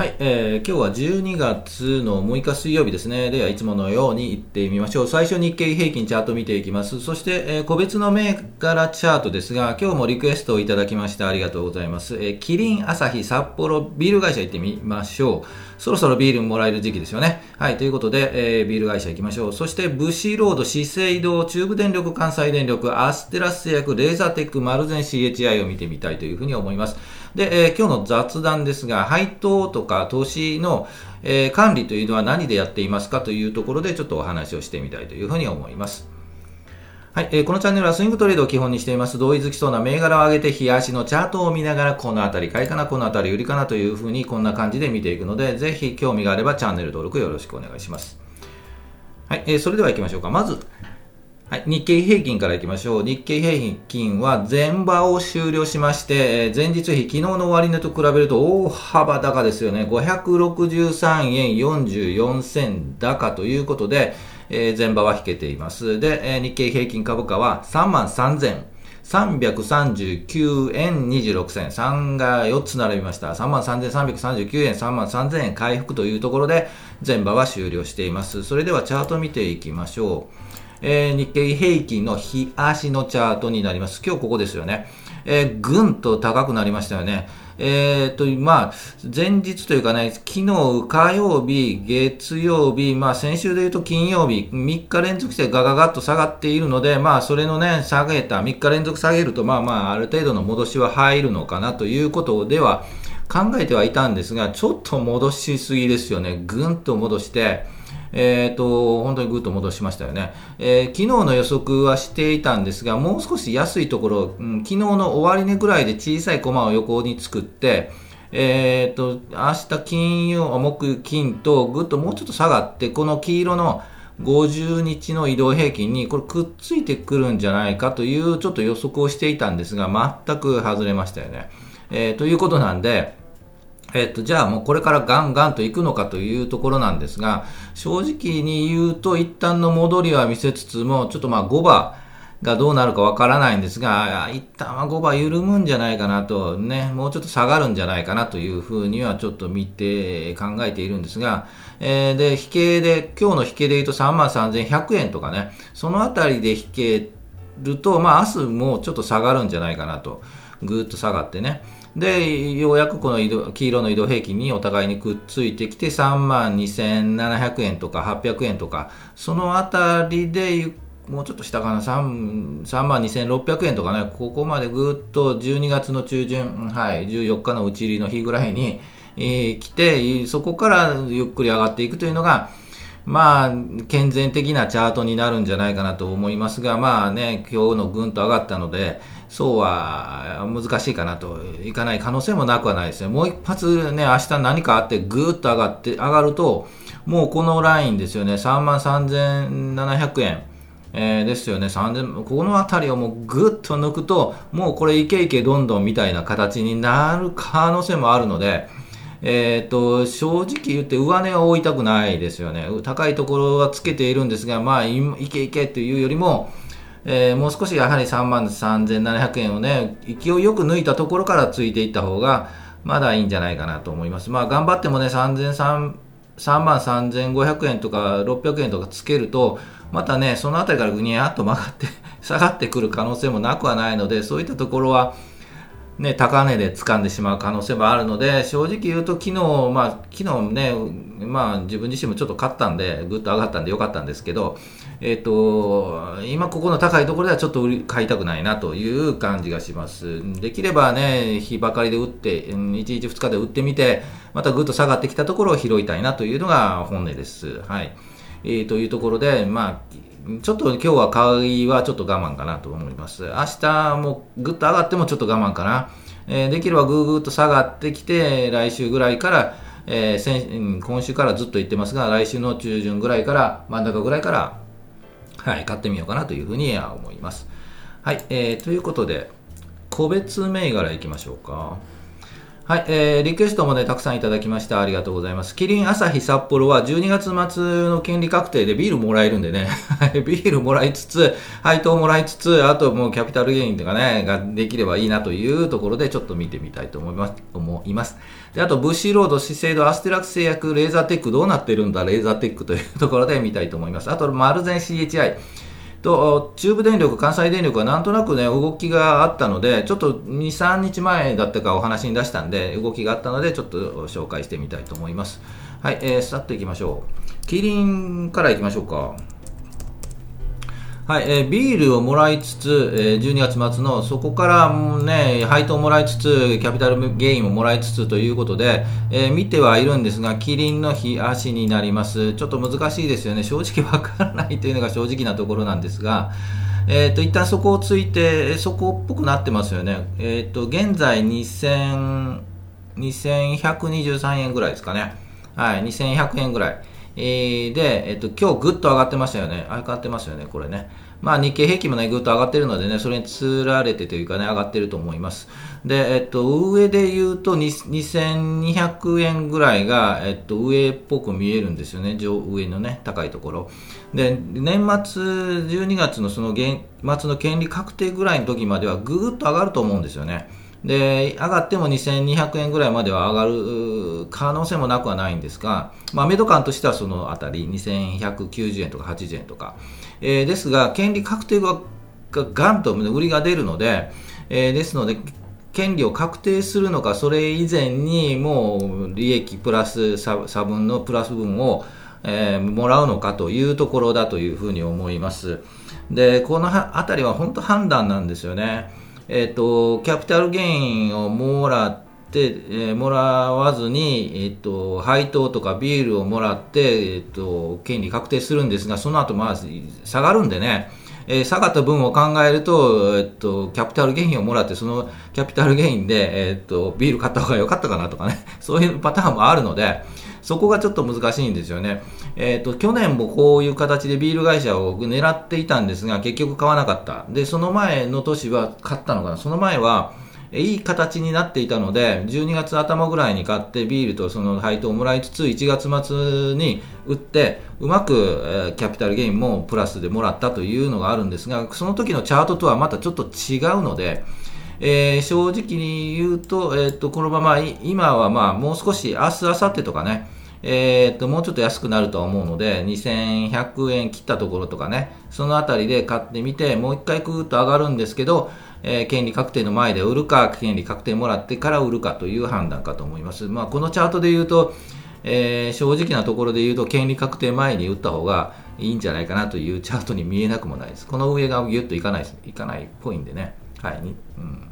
はい、えー、今日は12月の6日水曜日ですね。では、いつものように行ってみましょう。最初日経平均チャート見ていきます。そして、えー、個別の銘柄チャートですが、今日もリクエストをいただきましてありがとうございます。えー、キリン、アサヒ、札幌、ビール会社行ってみましょう。そろそろビールもらえる時期ですよね。はい、ということで、えー、ビール会社行きましょう。そして、ブシロード、資生堂、中部電力、関西電力、アステラス製薬、レーザーテック、マルゼン CHI を見てみたいというふうに思います。で、えー、今日の雑談ですが、配当とか投資の、えー、管理というのは何でやっていますかというところでちょっとお話をしてみたいというふうに思います。はい、えー、このチャンネルはスイングトレードを基本にしています。同意づきそうな銘柄を上げて、冷やしのチャートを見ながら、このあたり買いかな、このあたり売りかなというふうに、こんな感じで見ていくので、ぜひ興味があればチャンネル登録よろしくお願いします。はい、えー、それでは行きましょうか。まず、はい、日経平均からいきましょう。日経平均は前場を終了しまして、前日比、昨日の終値と比べると大幅高ですよね。563円44銭高ということで、えー、前場は引けています。で、えー、日経平均株価は3万3000 339円26銭。3が4つ並びました。33,339円、3万3000円回復というところで、前場は終了しています。それではチャート見ていきましょう。えー、日経平均の日足のチャートになります。今日ここですよね。えー、ぐんと高くなりましたよね。えー、と、まあ、前日というかね、昨日火曜日、月曜日、まあ先週で言うと金曜日、3日連続してガガガッと下がっているので、まあそれのね、下げた、3日連続下げると、まあまあある程度の戻しは入るのかなということでは考えてはいたんですが、ちょっと戻しすぎですよね。ぐんと戻して、えっ、ー、と、本当にぐっと戻しましたよね。えー、昨日の予測はしていたんですが、もう少し安いところ、うん、昨日の終値ぐらいで小さいコマを横に作って、えっ、ー、と、明日金曜、木金とぐっともうちょっと下がって、この黄色の50日の移動平均にこれくっついてくるんじゃないかというちょっと予測をしていたんですが、全く外れましたよね。えー、ということなんで、えっと、じゃあもうこれからガンガンと行くのかというところなんですが、正直に言うと一旦の戻りは見せつつも、ちょっとまあ5番がどうなるかわからないんですが、一旦は5番緩むんじゃないかなと、ね、もうちょっと下がるんじゃないかなというふうにはちょっと見て考えているんですが、えー、で、引けで、今日の引けで言うと33,100円とかね、そのあたりで引けると、まあ明日もちょっと下がるんじゃないかなと、ぐーっと下がってね。で、ようやくこの移動黄色の移動平均にお互いにくっついてきて、3万2700円とか800円とか、そのあたりで、もうちょっと下かな、3, 3万2600円とかね、ここまでぐっと12月の中旬、はい、14日の打ち入りの日ぐらいに、えー、来て、そこからゆっくり上がっていくというのが、まあ、健全的なチャートになるんじゃないかなと思いますが、まあね、今日のぐんと上がったので、そうは難しいかなと、いかない可能性もなくはないですね。もう一発ね、明日何かあってぐーっと上がって、上がると、もうこのラインですよね、3万3700円。えー、ですよね、3000この辺りをもうぐっと抜くと、もうこれいけいけどんどんみたいな形になる可能性もあるので、えっ、ー、と、正直言って上値は追いたくないですよね。高いところはつけているんですが、まあ、いけいけというよりも、えー、もう少しやはり3万3700円をね、勢いよく抜いたところからついていった方が、まだいいんじゃないかなと思います。まあ、頑張ってもね、3 3万3500円とか600円とかつけると、またね、そのあたりからぐにゃっと曲がって 下がってくる可能性もなくはないので、そういったところは、ね、高値で掴んでしまう可能性もあるので、正直言うと、昨日、まあ、昨日ね、まあ、自分自身もちょっと勝ったんで、ぐっと上がったんでよかったんですけど、えっ、ー、と、今ここの高いところではちょっと売り買いたくないなという感じがします。できればね、日ばかりで売って、1日2日で売ってみて、またぐっと下がってきたところを拾いたいなというのが本音です。はい。えー、というところで、まあ、ちょっと今日は買いはちょっと我慢かなと思います。明日もぐっと上がってもちょっと我慢かな。えー、できればぐーぐーっと下がってきて、来週ぐらいから、えー、先今週からずっと言ってますが、来週の中旬ぐらいから、真ん中ぐらいから、はい、買ってみようかなというふうには思います。はい、えー、ということで、個別銘柄いきましょうか。はい、えー、リクエストもね、たくさんいただきました。ありがとうございます。キリン朝日札幌は12月末の権利確定でビールもらえるんでね、ビールもらいつつ、配当もらいつつ、あともうキャピタルゲインとかね、ができればいいなというところでちょっと見てみたいと思います。思います。で、あと、ブッシーロード、資生堂、アステラク製薬、レーザーテックどうなってるんだ、レーザーテックというところで見たいと思います。あと、マルゼン CHI。と中部電力、関西電力はなんとなくね、動きがあったので、ちょっと2、3日前だったかお話に出したんで、動きがあったので、ちょっと紹介してみたいと思います。はい、えー、去っといきましょう。キリンからいきましょうか。はい、えー、ビールをもらいつつ、えー、12月末の、そこからね、配当もらいつつ、キャピタルゲインももらいつつということで、えー、見てはいるんですが、キリンの日足になります。ちょっと難しいですよね。正直わからないというのが正直なところなんですが、えっ、ー、と、一旦そこをついて、そこっぽくなってますよね。えっ、ー、と、現在2000、2123円ぐらいですかね。はい、2100円ぐらい。えー、で、えっと、今日ぐっと上がってましたよね。あ上がってますよね、これね。まあ、日経平均もね、ぐっと上がってるのでね、それにつられてというかね、上がってると思います。で、えっと、上で言うと、2200円ぐらいが、えっと、上っぽく見えるんですよね、上、上のね、高いところ。で、年末、12月のその、末の権利確定ぐらいの時までは、ぐーっと上がると思うんですよね。で、上がっても2200円ぐらいまでは上がる可能性もなくはないんですが、まあ、メド感としてはそのあたり、2190円とか80円とか。えー、ですが、権利確定がガンと売りが出るので、えー、ですので、権利を確定するのか、それ以前にもう利益プラス差分のプラス分を、えー、もらうのかというところだというふうに思います。で、このあたりは本当判断なんですよね。えっ、ー、と、キャピタルゲインをもらって、えー、もらわずに、えっ、と、配当とかビールをもらって、えっ、と、権利確定するんですが、その後、まあ、下がるんでね、えー、下がった分を考えると、えっと、キャピタルゲインをもらって、そのキャピタルゲインで、えっと、ビール買った方が良かったかなとかね、そういうパターンもあるので、そこがちょっと難しいんですよね。えっ、ー、と、去年もこういう形でビール会社を狙っていたんですが、結局買わなかった。で、その前の年は買ったのかな。その前は、いい形になっていたので、12月頭ぐらいに買ってビールとその配当をもらいつつ、1月末に売って、うまく、キャピタルゲインもプラスでもらったというのがあるんですが、その時のチャートとはまたちょっと違うので、えー、正直に言うと、えっ、と、このまま、今はまあ、もう少し、明日、明後日とかね、えっ、と、もうちょっと安くなるとは思うので、2100円切ったところとかね、そのあたりで買ってみて、もう一回くーっと上がるんですけど、えー、権利確定の前で売るか、権利確定もらってから売るかという判断かと思います。まあ、このチャートで言うと、えー、正直なところで言うと、権利確定前に打った方がいいんじゃないかなというチャートに見えなくもないです。この上がギュッといかない、いかないっぽいんでね。はい。うん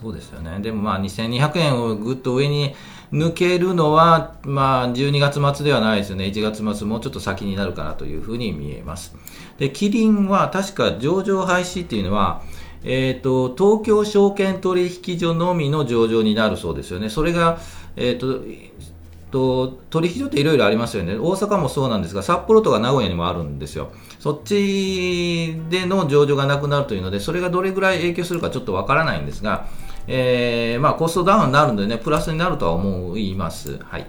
そうですよね。でもまあ2200円をぐっと上に抜けるのは、まあ12月末ではないですよね。1月末もうちょっと先になるかなというふうに見えます。で、キリンは確か上場廃止っていうのは、えっ、ー、と、東京証券取引所のみの上場になるそうですよね。それが、えっ、ー、と、と取引所っていろいろありますよね、大阪もそうなんですが、札幌とか名古屋にもあるんですよ、そっちでの上場がなくなるというので、それがどれぐらい影響するかちょっとわからないんですが、えー、まあ、コストダウンになるのでね、プラスになるとは思います。はい。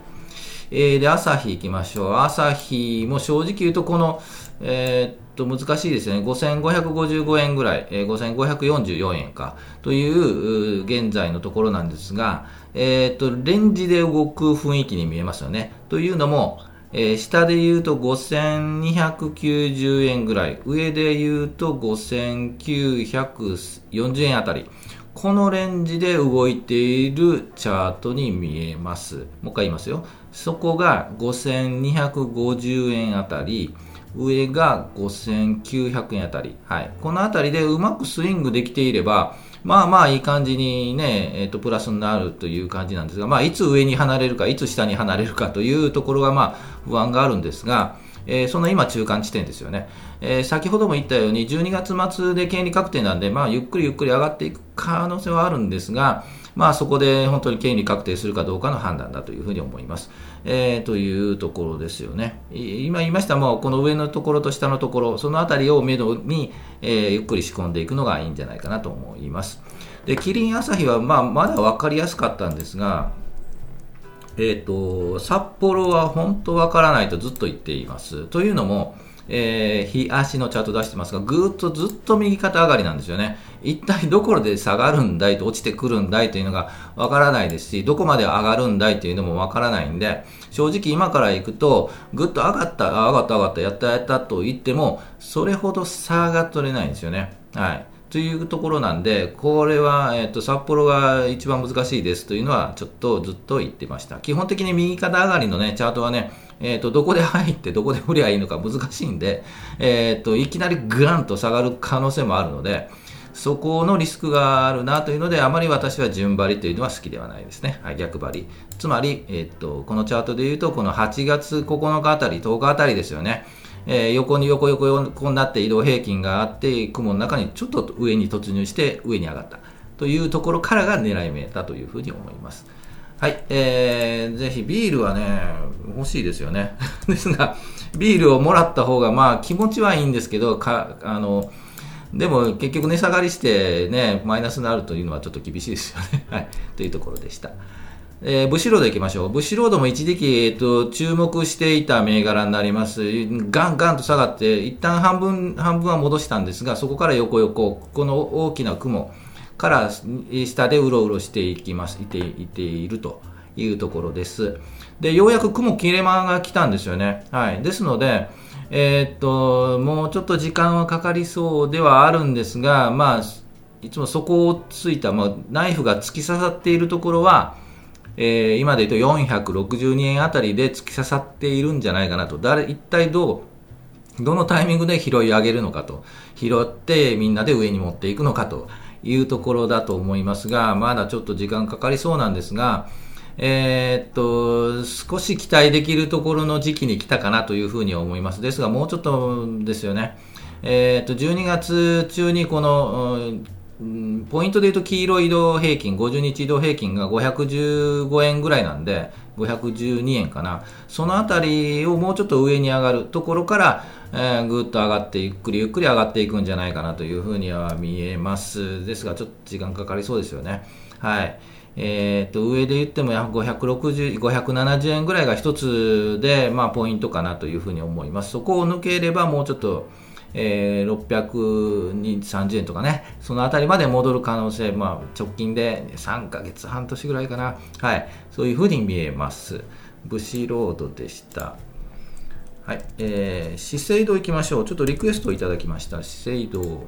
えー、で、朝日行きましょう。朝日も正直言うと、この、えー、っと、難しいですね。5555円ぐらい、えー、5544円か、という、現在のところなんですが、えー、っと、レンジで動く雰囲気に見えますよね。というのも、えー、下で言うと5290円ぐらい、上で言うと5940円あたり。このレンジで動いているチャートに見えます。もう一回言いますよ。そこが5250円あたり、上が5900円あたり。はい。このあたりでうまくスイングできていれば、まあまあいい感じにね、えっ、ー、と、プラスになるという感じなんですが、まあいつ上に離れるか、いつ下に離れるかというところがまあ不安があるんですが、えー、その今中間地点ですよね、えー、先ほども言ったように12月末で権利確定なんで、まあ、ゆっくりゆっくり上がっていく可能性はあるんですが、まあ、そこで本当に権利確定するかどうかの判断だというふうに思います。えー、というところですよね。今言いましたもうこの上のところと下のところ、そのあたりをめどに、えー、ゆっくり仕込んでいくのがいいんじゃないかなと思います。で、キリン朝日は、まあ、まだ分かりやすかったんですが、えーと、札幌は本当分からないとずっと言っています。というのも、えー、日足のチャート出してますが、ぐーっとずっと右肩上がりなんですよね。一体どこで下がるんだい？と落ちてくるんだいというのがわからないですし、どこまで上がるんだいというのもわからないんで、正直今から行くと、ぐっと上がった、上がった上がった、やったやったと言っても、それほど差が取れないんですよね。はい。というところなんで、これは、えっ、と、札幌が一番難しいですというのは、ちょっとずっと言ってました。基本的に右肩上がりのね、チャートはね、えっ、と、どこで入ってどこで振りゃいいのか難しいんで、えっ、と、いきなりグランと下がる可能性もあるので、そこのリスクがあるなというので、あまり私は順張りというのは好きではないですね。はい、逆張り。つまり、えっ、と、このチャートで言うと、この8月9日あたり、10日あたりですよね。えー、横に横横横になって移動平均があって雲の中にちょっと上に突入して上に上がったというところからが狙い目だというふうに思います。はい、えー、ぜひビールはね、欲しいですよね。ですが、ビールをもらった方が、まあ気持ちはいいんですけど、か、あの、でも結局値下がりしてね、マイナスになるというのはちょっと厳しいですよね。はい、というところでした。えー、ブシロード行きましょう。ブシロードも一時期、えっ、と、注目していた銘柄になります。ガンガンと下がって、一旦半分、半分は戻したんですが、そこから横横、この大きな雲から下でうろうろしていきます、いていているというところです。で、ようやく雲切れ間が来たんですよね。はい。ですので、えー、っと、もうちょっと時間はかかりそうではあるんですが、まあ、いつもそこをついた、まあ、ナイフが突き刺さっているところは、えー、今で言うと462円あたりで突き刺さっているんじゃないかなと。誰、一体どう、どのタイミングで拾い上げるのかと。拾ってみんなで上に持っていくのかというところだと思いますが、まだちょっと時間かかりそうなんですが、えー、っと、少し期待できるところの時期に来たかなというふうに思います。ですが、もうちょっとですよね。えー、っと、12月中にこの、ポイントで言うと黄色移動平均、50日移動平均が515円ぐらいなんで、512円かな。そのあたりをもうちょっと上に上がるところから、えー、ぐっと上がって、ゆっくりゆっくり上がっていくんじゃないかなというふうには見えます。ですが、ちょっと時間かかりそうですよね。はい。えー、と上で言っても560 570円ぐらいが一つで、まあ、ポイントかなというふうに思います。そこを抜ければもうちょっとえー、630円とかね、そのあたりまで戻る可能性、まあ、直近で3ヶ月、半年ぐらいかな、はい、そういうふうに見えます。ブシロードでした。はい、えー、資生堂行きましょう。ちょっとリクエストをいただきました。資生堂。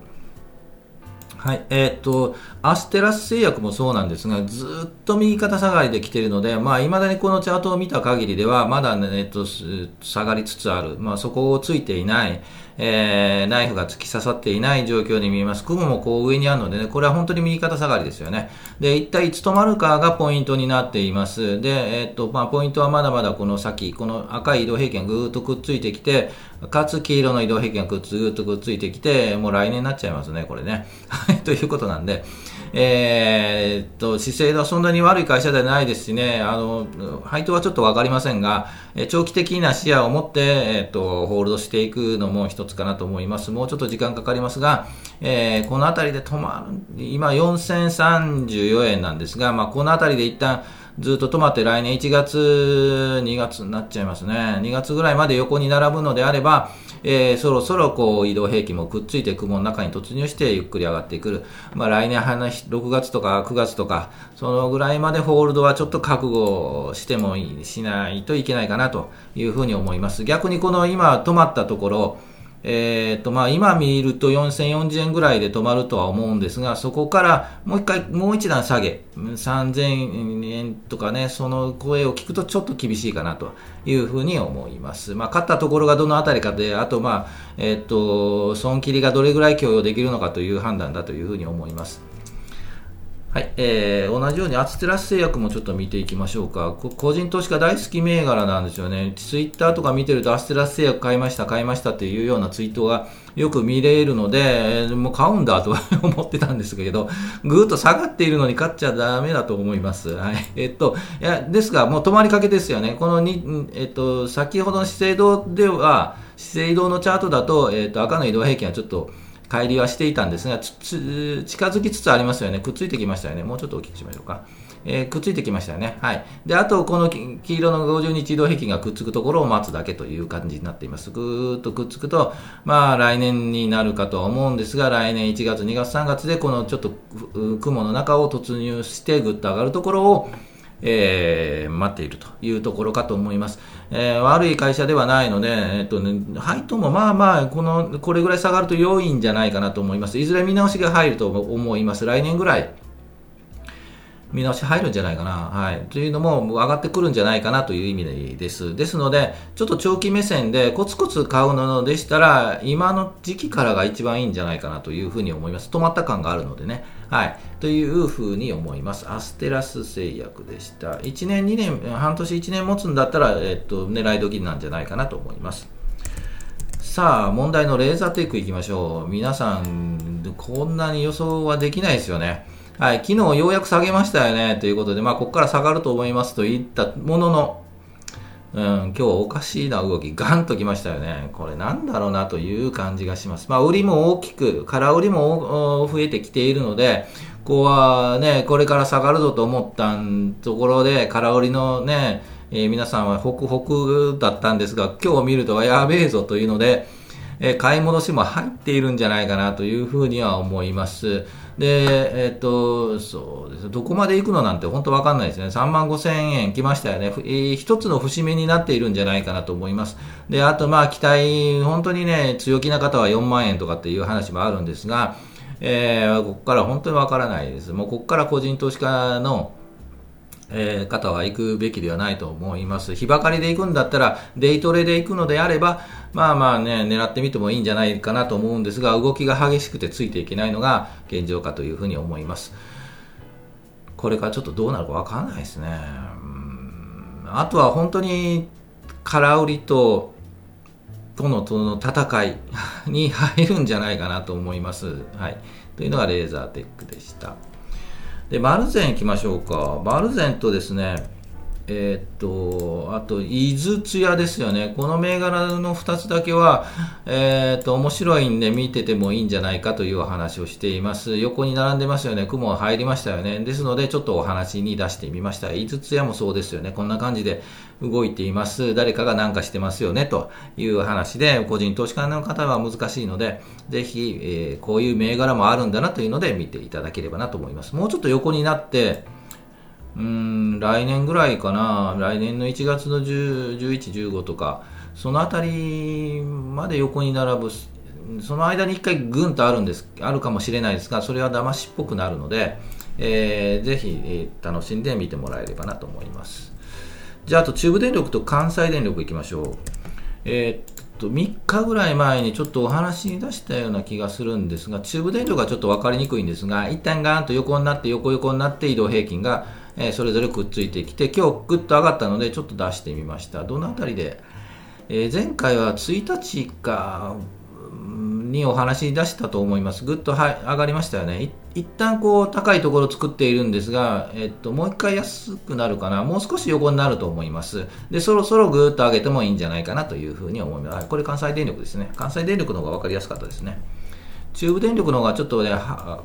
はい、えー、っと、アステラス製薬もそうなんですが、ずっと右肩下がりで来ているので、まあ、未だにこのチャートを見た限りでは、まだね、えっと、下がりつつある。まあ、そこをついていない。えー、ナイフが突き刺さっていない状況に見えます。雲もこう上にあるのでね、これは本当に右肩下がりですよね。で、一体いつ止まるかがポイントになっています。で、えー、っと、まあ、ポイントはまだまだこの先、この赤い移動平均ぐーっとくっついてきて、かつ黄色の移動平均がぐっとくっついてきて、もう来年になっちゃいますね、これね。はい、ということなんで、えー、っと、姿勢はそんなに悪い会社ではないですしね、あの、配当はちょっとわかりませんが、長期的な視野を持って、えー、っと、ホールドしていくのも一つかなと思います。もうちょっと時間かかりますが、えー、このあたりで止まる、今4034円なんですが、まあ、このあたりで一旦、ずっと止まって来年1月、2月になっちゃいますね。2月ぐらいまで横に並ぶのであれば、えー、そろそろこう移動平均もくっついて雲の中に突入してゆっくり上がってくる。まあ来年6月とか9月とか、そのぐらいまでホールドはちょっと覚悟してもいい、しないといけないかなというふうに思います。逆にこの今止まったところ、えーとまあ、今見ると4040円ぐらいで止まるとは思うんですが、そこからもう一回、もう一段下げ、3000円とかね、その声を聞くとちょっと厳しいかなというふうに思います。まあ、勝ったところがどのあたりかで、あと、まあ、えっ、ー、と、損切りがどれぐらい許容できるのかという判断だというふうに思います。はい、えー、同じようにアツテラス製薬もちょっと見ていきましょうか。個人投資家大好き銘柄なんですよね。ツイッターとか見てるとアステラス製薬買いました、買いましたっていうようなツイートがよく見れるので、もう買うんだと思ってたんですけど、ぐーっと下がっているのに買っちゃダメだと思います。はい。えっと、いや、ですが、もう止まりかけですよね。このに、えっと、先ほどの資生堂では、資生堂のチャートだと、えっと、赤の移動平均はちょっと、帰りはしていたんですが、近づきつつありますよね。くっついてきましたよね。もうちょっとお聞きしましょうか。えー、くっついてきましたよね。はい。で、あと、この黄色の50日移動平均がくっつくところを待つだけという感じになっています。ぐーっとくっつくと、まあ、来年になるかとは思うんですが、来年1月、2月、3月で、このちょっと雲の中を突入して、ぐっと上がるところを、えー、待っているというところかと思います。えー、悪い会社ではないので、えっとね、配当もまあまあ、この、これぐらい下がると良いんじゃないかなと思います。いずれ見直しが入ると思います。来年ぐらい。見直し入るんじゃないかな。はい。というのも上がってくるんじゃないかなという意味です。ですので、ちょっと長期目線でコツコツ買うのでしたら、今の時期からが一番いいんじゃないかなというふうに思います。止まった感があるのでね。はい。というふうに思います。アステラス製薬でした。1年、2年、半年、1年持つんだったら、えっと、狙い時なんじゃないかなと思います。さあ、問題のレーザーテイクいきましょう。皆さん、こんなに予想はできないですよね。はい、昨日ようやく下げましたよね、ということで、まあ、ここから下がると思いますと言ったものの、うん、今日おかしいな動き、ガンときましたよね。これなんだろうなという感じがします。まあ、売りも大きく、空売りも増えてきているので、ここはね、これから下がるぞと思ったところで、空売りのね、えー、皆さんはホクホクだったんですが、今日見るとやべえぞというので、えー、買い戻しも入っているんじゃないかなというふうには思います。で、えっ、と、そうです。どこまで行くのなんて本当わかんないですね。3万5千円来ましたよね。えー、一つの節目になっているんじゃないかなと思います。で、あとまあ期待、本当にね、強気な方は4万円とかっていう話もあるんですが、えー、ここから本当にわからないです。もうここから個人投資家のえー、方は行くべきではないと思います。日ばかりで行くんだったら、デイトレで行くのであれば、まあまあね、狙ってみてもいいんじゃないかなと思うんですが、動きが激しくてついていけないのが現状かというふうに思います。これからちょっとどうなるかわからないですね。あとは本当に空売りと、とのとの戦いに入るんじゃないかなと思います。はい。というのがレーザーテックでした。で、マルゼン行きましょうか。マルゼンとですね、え、っと、あと、井筒屋ですよね。この銘柄の2つだけは、えー、っと、面白いんで見ててもいいんじゃないかというお話をしています。横に並んでますよね。雲が入りましたよね。ですので、ちょっとお話に出してみました。井筒屋もそうですよね。こんな感じで動いています。誰かが何かしてますよね。という話で、個人投資家の方は難しいので、ぜひ、えー、こういう銘柄もあるんだなというので見ていただければなと思います。もうちょっと横になって、うん、来年ぐらいかな、来年の1月の10 11、15とか、そのあたりまで横に並ぶ、その間に1回ぐんとあるんです、あるかもしれないですが、それは騙しっぽくなるので、えー、ぜひ、えー、楽しんで見てもらえればなと思います。じゃあ、あと中部電力と関西電力いきましょう。えー、っと、3日ぐらい前にちょっとお話に出したような気がするんですが、中部電力はちょっと分かりにくいんですが、一旦ガーンと横になって、横横になって移動平均がえー、それぞれくっついてきて、今日ぐっと上がったので、ちょっと出してみました。どのあたりで、えー、前回は1日かにお話し出したと思います。ぐっとは上がりましたよね。一旦こう高いところを作っているんですが、えっと、もう一回安くなるかな。もう少し横になると思います。で、そろそろぐっと上げてもいいんじゃないかなというふうに思います。これ関西電力ですね。関西電力の方が分かりやすかったですね。中部電力の方がちょっとね、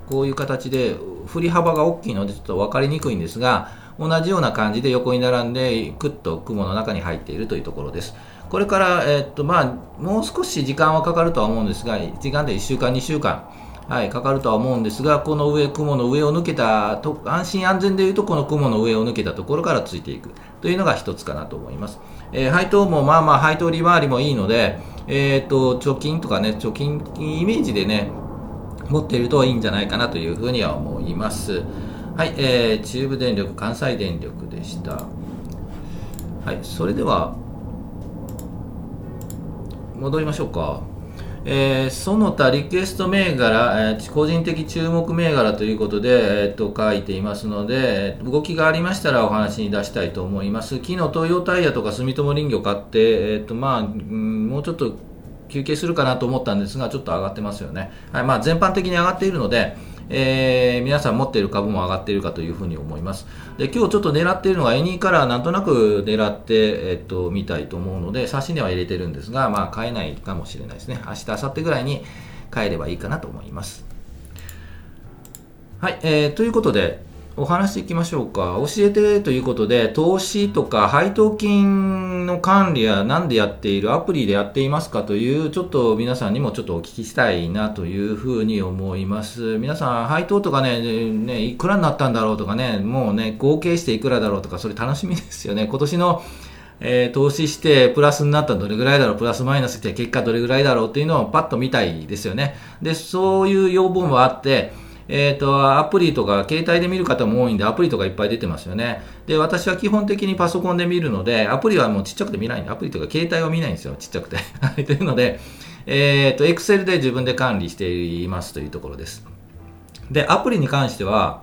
こういう形で振り幅が大きいのでちょっと分かりにくいんですが、同じような感じで横に並んで、くっと雲の中に入っているというところです。これから、え、っと、まあ、もう少し時間はかかるとは思うんですが、時間で1週間、2週間、はい、かかるとは思うんですが、この上、雲の上を抜けたと、安心安全でいうと、この雲の上を抜けたところからついていくというのが一つかなと思います。えー、配当もまあまあ配当利回りもいいので、えー、と、貯金とかね、貯金イメージでね、持っているといいんじゃないかなというふうには思います。はい、えー、中部電力、関西電力でした。はい、それでは、戻りましょうか。えー、その他リクエスト銘柄、えー、個人的注目銘柄ということで、えー、と書いていますので、動きがありましたらお話に出したいと思います。昨日、東洋タイヤとか住友林業買って、えーとまあ、んもうちょっと休憩するかなと思ったんですが、ちょっと上がってますよね。はいまあ、全般的に上がっているので、えー、皆さん持っている株も上がっているかというふうに思います。で、今日ちょっと狙っているのがエニーカラーなんとなく狙って、えっと、見たいと思うので、差し値は入れてるんですが、まあ、買えないかもしれないですね。明日、明後日ぐらいに買えればいいかなと思います。はい、えー、ということで、お話していきましょうか。教えてということで、投資とか配当金の管理は何でやっている、アプリでやっていますか？という、ちょっと皆さんにもちょっとお聞きしたいなというふうに思います。皆さん、配当とかね、ね、いくらになったんだろうとかね、もうね、合計していくらだろうとか、それ楽しみですよね。今年のえー、投資してプラスになったらどれぐらいだろう、プラスマイナスして結果どれぐらいだろう？っていうのをパッと見たいですよね。で、そういう要望もあって、えっ、ー、と、アプリとか、携帯で見る方も多いんで、アプリとかいっぱい出てますよね。で、私は基本的にパソコンで見るので、アプリはもうちっちゃくて見ないんで、アプリとか携帯は見ないんですよ、ちっちゃくて。というので、えっ、ー、と、Excel で自分で管理していますというところです。で、アプリに関しては、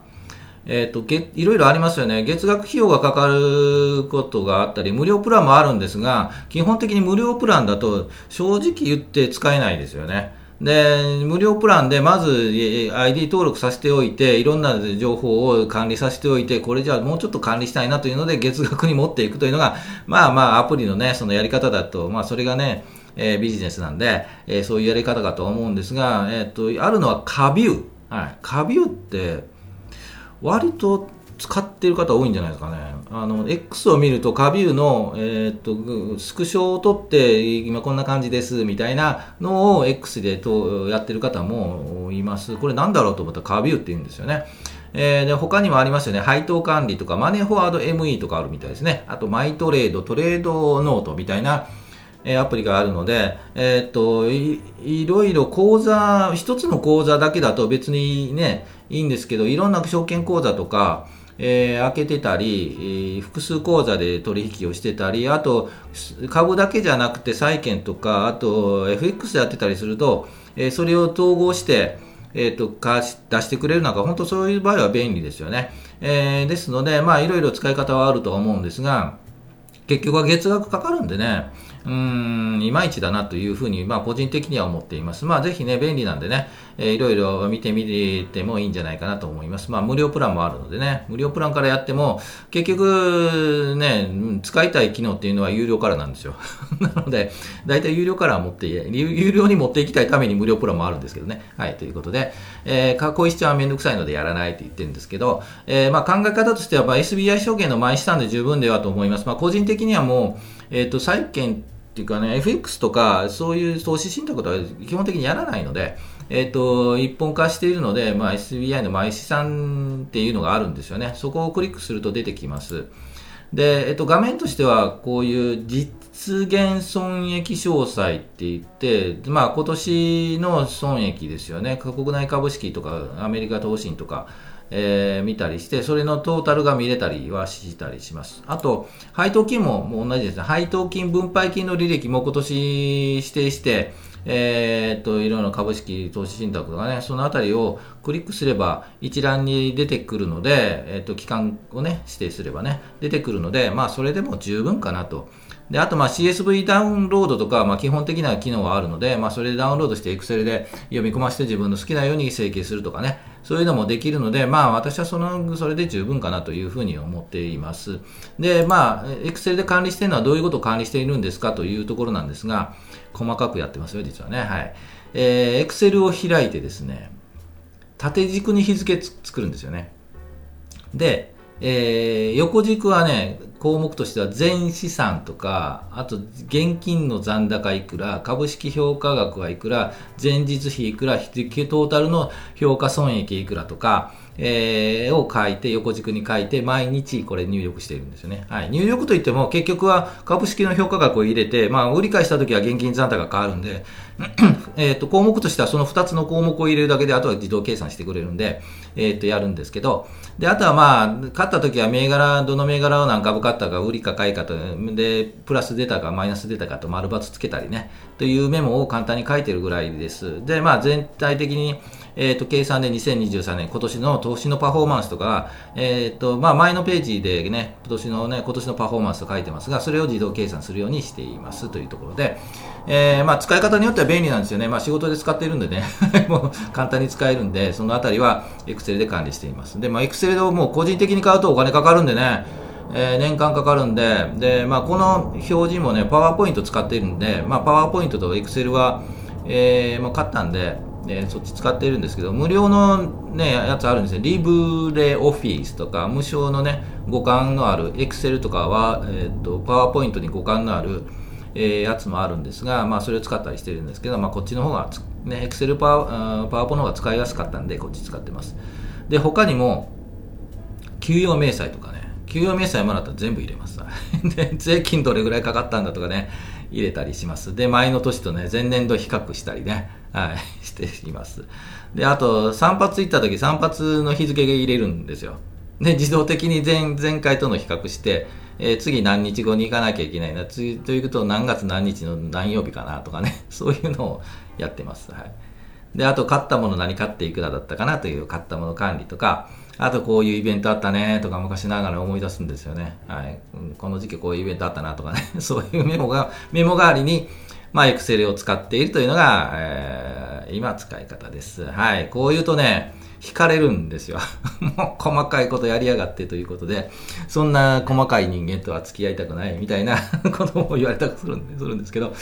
えっ、ー、と、げ、いろいろありますよね。月額費用がかかることがあったり、無料プランもあるんですが、基本的に無料プランだと、正直言って使えないですよね。で、無料プランでまず ID 登録させておいて、いろんな情報を管理させておいて、これじゃあもうちょっと管理したいなというので、月額に持っていくというのが、まあまあアプリのね、そのやり方だと、まあそれがね、えー、ビジネスなんで、えー、そういうやり方かと思うんですが、えー、っと、あるのはカビュー。はい。カビューって、割と使ってる方多いんじゃないですかね。あの、X を見ると、カビューの、えー、っと、スクショを撮って、今こんな感じです、みたいなのを X でとやってる方もいます。これなんだろうと思ったらカビューって言うんですよね。えー、で他にもありますよね。配当管理とか、マネーフォワード ME とかあるみたいですね。あと、マイトレード、トレードノートみたいな、えアプリがあるので、えー、っとい、いろいろ口座、一つの口座だけだと別にね、いいんですけど、いろんな証券口座とか、えー、開けてたり、えー、複数口座で取引をしてたり、あと株だけじゃなくて債券とか、あと FX でやってたりすると、えー、それを統合して、えーと、し出してくれるなんか、本当そういう場合は便利ですよね。えー、ですので、まあ、いろいろ使い方はあるとは思うんですが、結局は月額かかるんでね、うん、いまいちだなというふうに、まあ、個人的には思っています。まあ、ぜひね、便利なんでね、えー、いろいろ見てみてもいいんじゃないかなと思います。まあ、無料プランもあるのでね、無料プランからやっても、結局、ね、使いたい機能っていうのは有料からなんですよ。なので、大体有料から持って、有料に持っていきたいために無料プランもあるんですけどね。はい、ということで、えー、こういう必要はめんどくさいのでやらないって言ってるんですけど、えー、まあ、考え方としては、まあ、SBI 証券の前資産で十分ではと思います。まあ、個人的にはもう、えっ、ー、と、債券っていうかね、FX とか、そういう投資信託とは基本的にやらないので、えっ、ー、と、一本化しているので、まあ、SBI の毎資産っていうのがあるんですよね。そこをクリックすると出てきます。で、えっ、ー、と、画面としては、こういう実現損益詳細って言って、まあ、今年の損益ですよね。国内株式とか、アメリカ投信とか、えー、見たりして、それのトータルが見れたりはしたりします。あと、配当金ももう同じですね。配当金、分配金の履歴も今年指定して、えー、っと、いろいろ株式、投資信託とかね、そのあたりをクリックすれば一覧に出てくるので、えー、っと、期間をね、指定すればね、出てくるので、まあ、それでも十分かなと。で、あと、まあ CSV ダウンロードとか、まあ、基本的な機能はあるので、まあ、それでダウンロードして Excel で読み込ませて自分の好きなように整形するとかね、そういうのもできるので、まあ、私はその、それで十分かなというふうに思っています。で、まあ、Excel で管理しているのはどういうことを管理しているんですかというところなんですが、細かくやってますよ、実はね。はい。えー、Excel を開いてですね、縦軸に日付作るんですよね。で、えー、横軸はね、項目としては全資産とか、あと現金の残高いくら、株式評価額はいくら、前日比いくら、トータルの評価損益いくらとか、えー、を書いて、横軸に書いて、毎日これ入力しているんですよね。はい。入力といっても、結局は株式の評価額を入れて、まあ、売り買いした時は現金残高が変わるんで、えっと、項目としてはその2つの項目を入れるだけで、あとは自動計算してくれるんで、えっ、ー、と、やるんですけど、で、あとはまあ、買った時は銘柄、どの銘柄を何株買ったか、売りか買いかと、で、プラス出たか、マイナス出たかと、丸×つけたりね、というメモを簡単に書いてるぐらいです。で、まあ、全体的に、えっ、ー、と、計算で2023年、今年の投資のパフォーマンスとか、えっ、ー、と、まあ、前のページでね、今年のね、今年のパフォーマンスと書いてますが、それを自動計算するようにしていますというところで、えー、まあ、使い方によっては便利なんですよね。まあ、仕事で使っているんでね、もう簡単に使えるんで、そのあたりは Excel で管理しています。で、まあ、Excel をもう個人的に買うとお金かかるんでね、えー、年間かかるんで、で、まあ、この表示もね、パワーポイント使っているんで、まあ、パワーポイントと Excel は、えー、もう買ったんで、でそっち使ってるんですけど、無料の、ね、やつあるんですよ。リブレオフィスとか、無償のね、互換のある、エクセルとかは、えっ、ー、と、パワーポイントに互換のある、えー、やつもあるんですが、まあ、それを使ったりしてるんですけど、まあ、こっちの方が、ね、エクセルパワーパワーポの方が使いやすかったんで、こっち使ってます。で、他にも、給与明細とかね、給与明細もらったら全部入れます。で、税金どれぐらいかかったんだとかね、入れたりします。で、前の年とね、前年度比較したりね、はい、しています。で、あと、散髪行った時、散髪の日付が入れるんですよ。で、自動的に前前回との比較して、えー、次何日後に行かなきゃいけないな、次ということ何月何日の何曜日かなとかね、そういうのをやってます。はい。で、あと、買ったもの何買っていくらだったかなという買ったもの管理とか、あとこういうイベントあったねとか昔ながら思い出すんですよね。はい。この時期こういうイベントあったなとかね、そういうメモが、メモ代わりに、まあ、エクセルを使っているというのが、えー、今使い方です。はい。こう言うとね、惹かれるんですよ。もう細かいことやりやがってということで、そんな細かい人間とは付き合いたくないみたいな ことを言われたくするんするんですけど、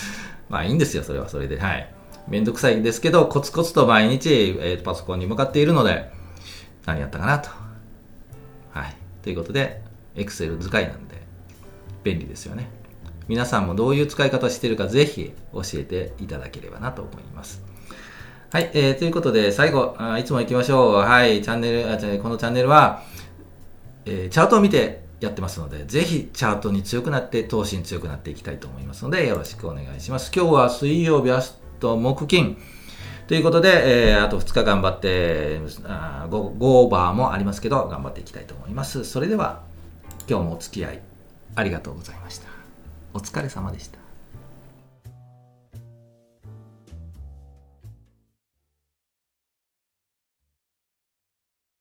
まあいいんですよ、それはそれで。はい。めんどくさいんですけど、コツコツと毎日、えー、パソコンに向かっているので、何やったかなと。はい。ということで、Excel 使いなんで、便利ですよね。皆さんもどういう使い方してるかぜひ教えていただければなと思います。はい、えー、ということで最後あ、いつも行きましょう。はい、チャンネル、あこのチャンネルは、えー、チャートを見てやってますので、ぜひチャートに強くなって、投資に強くなっていきたいと思いますので、よろしくお願いします。今日は水曜日、明日、木金。ということで、えー、あと2日頑張って、あ 5, 5オーバーもありますけど、頑張っていきたいと思います。それでは、今日もお付き合いありがとうございました。お疲れ様でした。